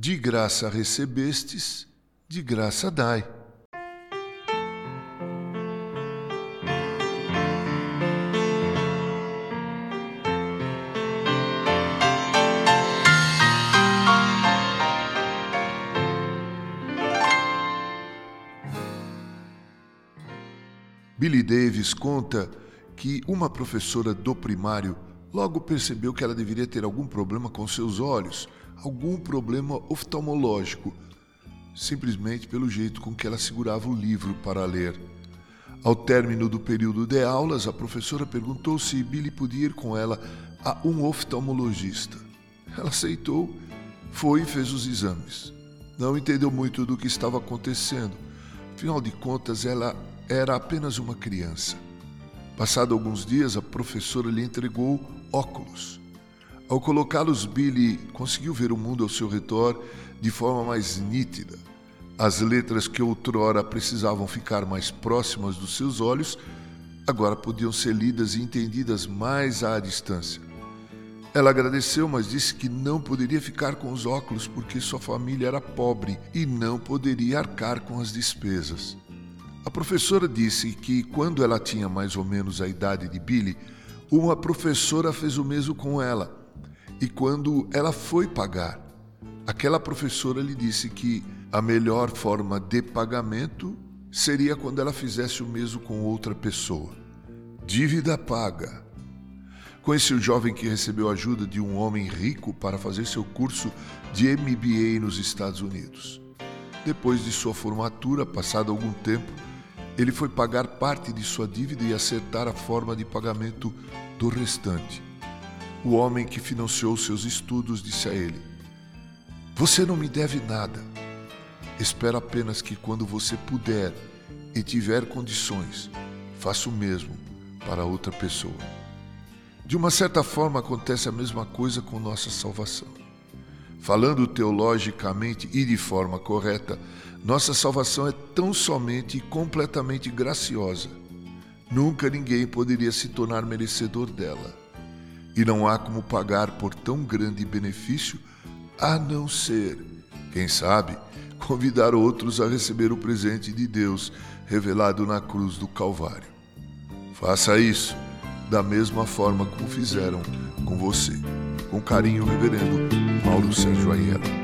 De graça recebestes, de graça dai. Billy Davis conta que uma professora do primário logo percebeu que ela deveria ter algum problema com seus olhos, algum problema oftalmológico, simplesmente pelo jeito com que ela segurava o livro para ler. Ao término do período de aulas, a professora perguntou se Billy podia ir com ela a um oftalmologista. Ela aceitou, foi e fez os exames. Não entendeu muito do que estava acontecendo. Afinal de contas, ela era apenas uma criança. Passado alguns dias, a professora lhe entregou óculos. Ao colocá-los, Billy conseguiu ver o mundo ao seu redor de forma mais nítida. As letras que outrora precisavam ficar mais próximas dos seus olhos, agora podiam ser lidas e entendidas mais à distância. Ela agradeceu, mas disse que não poderia ficar com os óculos porque sua família era pobre e não poderia arcar com as despesas. A professora disse que quando ela tinha mais ou menos a idade de Billy, uma professora fez o mesmo com ela. E quando ela foi pagar, aquela professora lhe disse que a melhor forma de pagamento seria quando ela fizesse o mesmo com outra pessoa. Dívida paga. Conheci o jovem que recebeu ajuda de um homem rico para fazer seu curso de MBA nos Estados Unidos. Depois de sua formatura, passado algum tempo, ele foi pagar parte de sua dívida e acertar a forma de pagamento do restante. O homem que financiou seus estudos disse a ele: Você não me deve nada. Espero apenas que quando você puder e tiver condições, faça o mesmo para outra pessoa. De uma certa forma, acontece a mesma coisa com nossa salvação. Falando teologicamente e de forma correta, nossa salvação é tão somente e completamente graciosa. Nunca ninguém poderia se tornar merecedor dela. E não há como pagar por tão grande benefício a não ser, quem sabe, convidar outros a receber o presente de Deus revelado na cruz do Calvário. Faça isso da mesma forma como fizeram com você. Com carinho, Reverendo Mauro Sérgio Aiello.